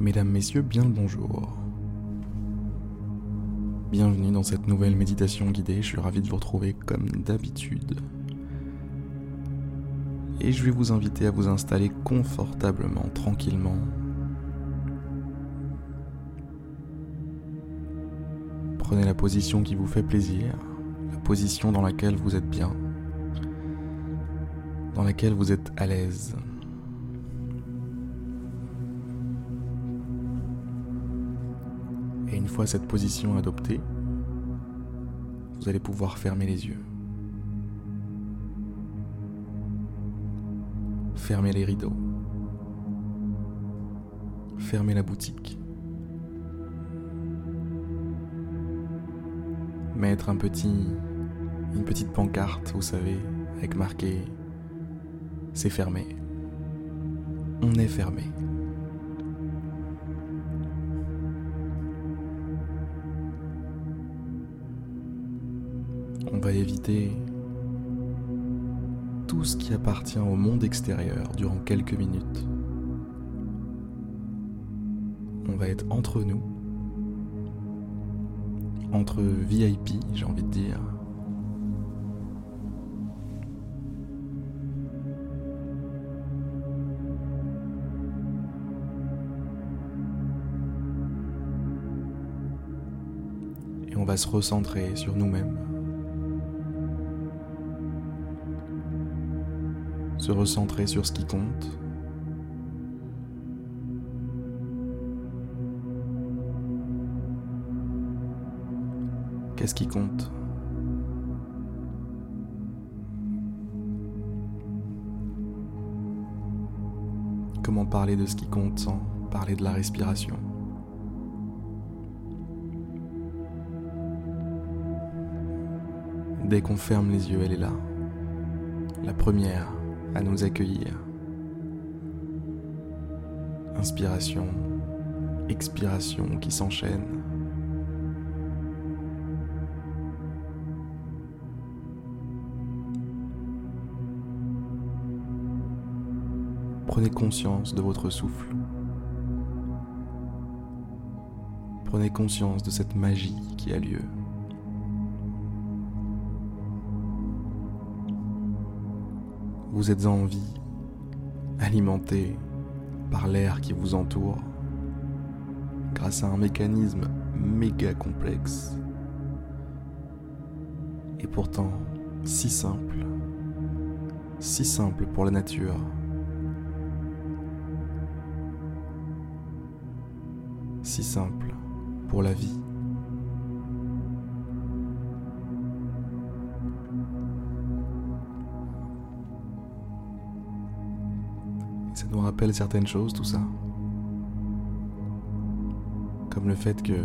Mesdames, Messieurs, bien le bonjour. Bienvenue dans cette nouvelle méditation guidée, je suis ravi de vous retrouver comme d'habitude. Et je vais vous inviter à vous installer confortablement, tranquillement. Prenez la position qui vous fait plaisir, la position dans laquelle vous êtes bien, dans laquelle vous êtes à l'aise. Une fois cette position adoptée, vous allez pouvoir fermer les yeux. Fermez les rideaux. Fermez la boutique. Mettre un petit, une petite pancarte, vous savez, avec marqué C'est fermé. On est fermé. On va éviter tout ce qui appartient au monde extérieur durant quelques minutes. On va être entre nous, entre VIP, j'ai envie de dire. Et on va se recentrer sur nous-mêmes. Se recentrer sur ce qui compte. Qu'est-ce qui compte? Comment parler de ce qui compte sans parler de la respiration? Dès qu'on ferme les yeux, elle est là. La première à nous accueillir. Inspiration, expiration qui s'enchaînent. Prenez conscience de votre souffle. Prenez conscience de cette magie qui a lieu. Vous êtes en vie, alimenté par l'air qui vous entoure, grâce à un mécanisme méga complexe, et pourtant si simple, si simple pour la nature. Si simple pour la vie. Certaines choses, tout ça. Comme le fait que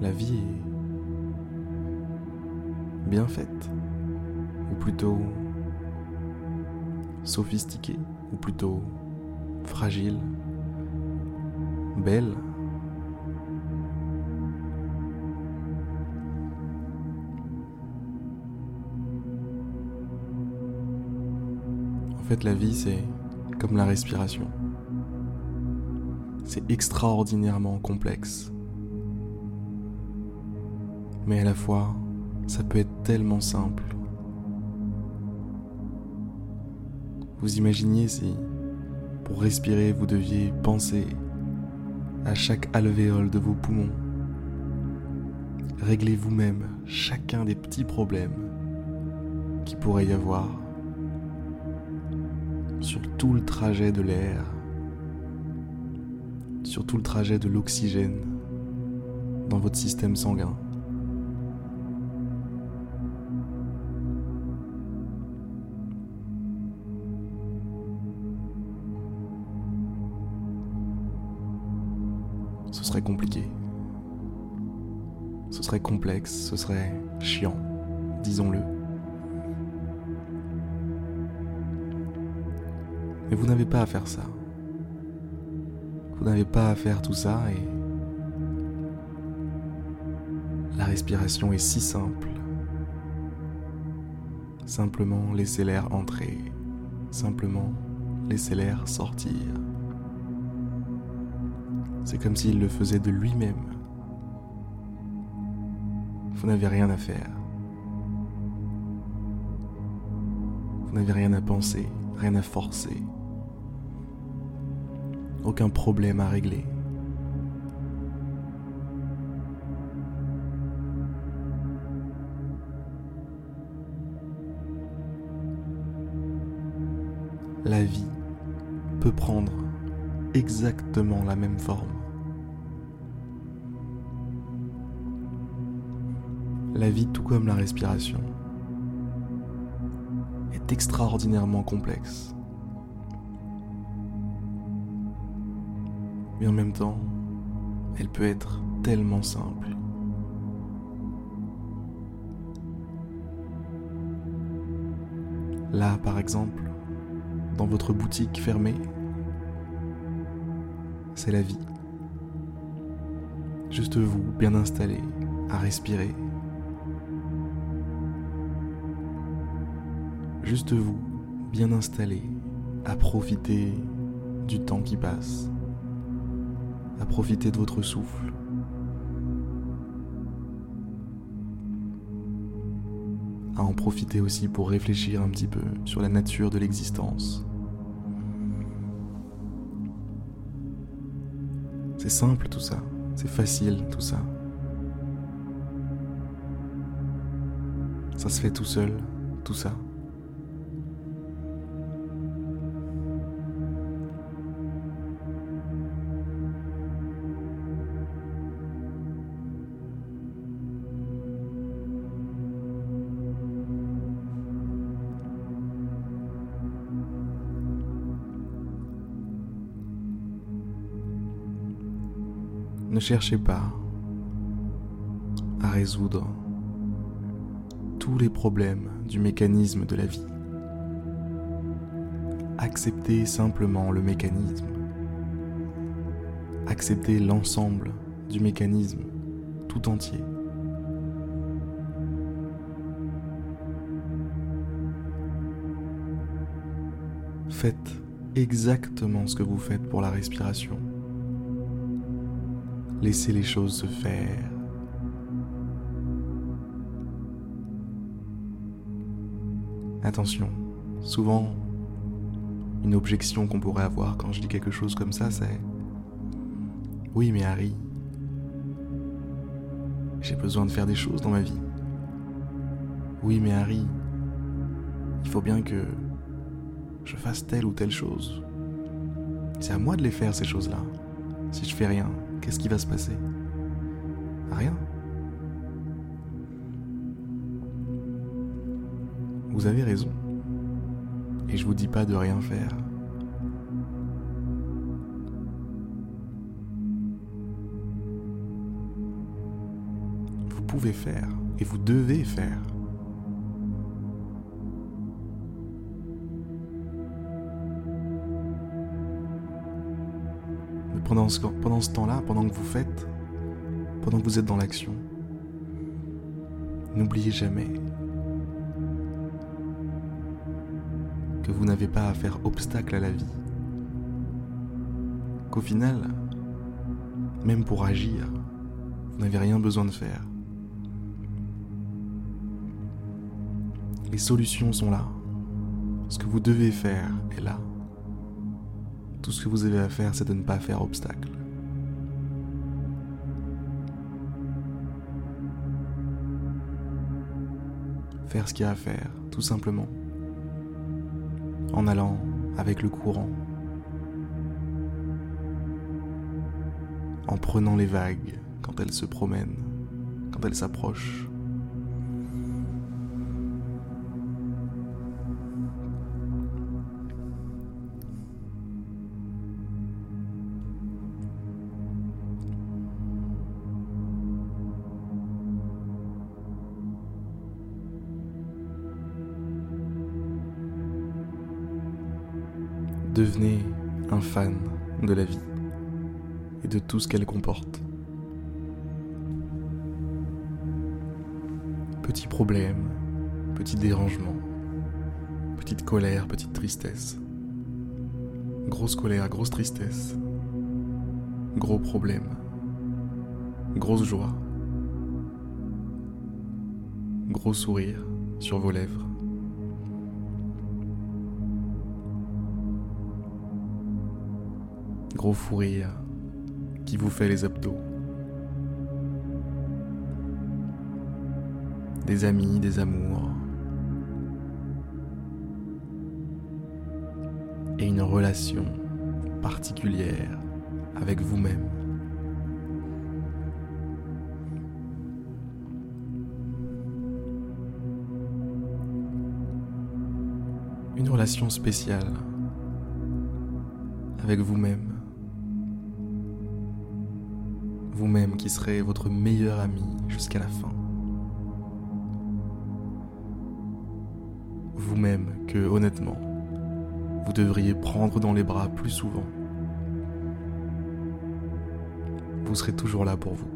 la vie est bien faite, ou plutôt sophistiquée, ou plutôt fragile, belle. En fait, la vie, c'est comme la respiration. C'est extraordinairement complexe. Mais à la fois, ça peut être tellement simple. Vous imaginez si, pour respirer, vous deviez penser à chaque alvéole de vos poumons. Réglez vous-même chacun des petits problèmes qui pourrait y avoir tout le trajet de l'air, sur tout le trajet de l'oxygène dans votre système sanguin. Ce serait compliqué. Ce serait complexe, ce serait chiant, disons-le. Mais vous n'avez pas à faire ça. Vous n'avez pas à faire tout ça et la respiration est si simple. Simplement laissez l'air entrer. Simplement laisser l'air sortir. C'est comme s'il le faisait de lui-même. Vous n'avez rien à faire. N'avez rien à penser, rien à forcer. Aucun problème à régler. la vie peut prendre exactement la même forme. La vie, tout comme la respiration, extraordinairement complexe. Mais en même temps, elle peut être tellement simple. Là, par exemple, dans votre boutique fermée, c'est la vie. Juste vous, bien installé, à respirer. Juste vous, bien installé, à profiter du temps qui passe, à profiter de votre souffle. à en profiter aussi pour réfléchir un petit peu sur la nature de l'existence. C'est simple tout ça, c'est facile tout ça. Ça se fait tout seul, tout ça. Ne cherchez pas à résoudre tous les problèmes du mécanisme de la vie. Acceptez simplement le mécanisme. Acceptez l'ensemble du mécanisme tout entier. Faites exactement ce que vous faites pour la respiration. Laissez les choses se faire. Attention, souvent, une objection qu'on pourrait avoir quand je dis quelque chose comme ça, c'est Oui, mais Harry, j'ai besoin de faire des choses dans ma vie. Oui, mais Harry, il faut bien que je fasse telle ou telle chose. C'est à moi de les faire, ces choses-là. Si je fais rien, qu'est-ce qui va se passer? Rien. Vous avez raison. Et je vous dis pas de rien faire. Vous pouvez faire et vous devez faire. Pendant ce, temps-là, pendant que vous faites, pendant que vous êtes dans l'action, n'oubliez jamais que vous n'avez pas à faire obstacle à la vie. Qu'au final, même pour agir, vous n'avez rien besoin de faire. Les solutions sont là. Ce que vous devez faire est là. Tout ce que vous avez à faire, c'est de ne pas faire obstacle. Faire ce qu'il y a à faire, tout simplement. En allant avec le courant. En prenant les vagues quand elles se promènent, quand elles s'approchent. Devenez un fan de la vie et de tout ce qu'elle comporte. Petits problèmes, petits dérangements, petite colère, petite tristesse. Grosse colère, grosse tristesse. Gros problème. Grosse joie. Gros sourire sur vos lèvres. Gros fou rire qui vous fait les abdos. Des amis, des amours. Et une relation particulière avec vous-même. Une relation spéciale avec vous-même. Vous-même qui serez votre meilleur ami jusqu'à la fin. Vous-même que, honnêtement, vous devriez prendre dans les bras plus souvent. Vous serez toujours là pour vous.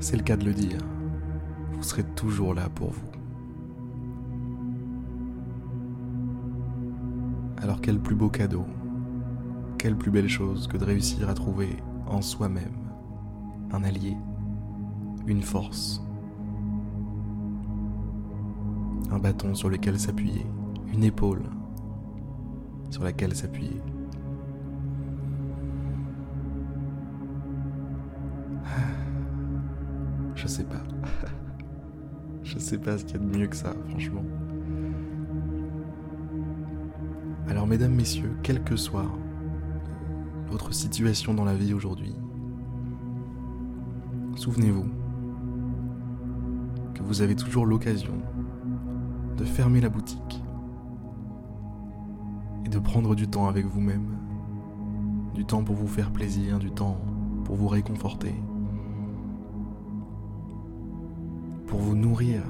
C'est le cas de le dire. Vous serez toujours là pour vous. Alors quel plus beau cadeau, quelle plus belle chose que de réussir à trouver en soi-même un allié, une force, un bâton sur lequel s'appuyer, une épaule sur laquelle s'appuyer. Je sais pas. Je sais pas ce qu'il y a de mieux que ça, franchement. Alors, mesdames, messieurs, quelle que soit votre situation dans la vie aujourd'hui, souvenez-vous que vous avez toujours l'occasion de fermer la boutique et de prendre du temps avec vous-même, du temps pour vous faire plaisir, du temps pour vous réconforter, pour vous nourrir.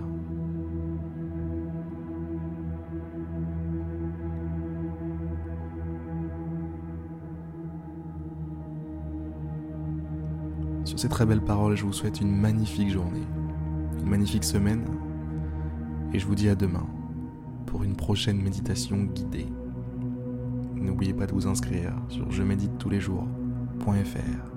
Ces très belles paroles, je vous souhaite une magnifique journée, une magnifique semaine, et je vous dis à demain pour une prochaine méditation guidée. N'oubliez pas de vous inscrire sur je médite tous les jours.fr.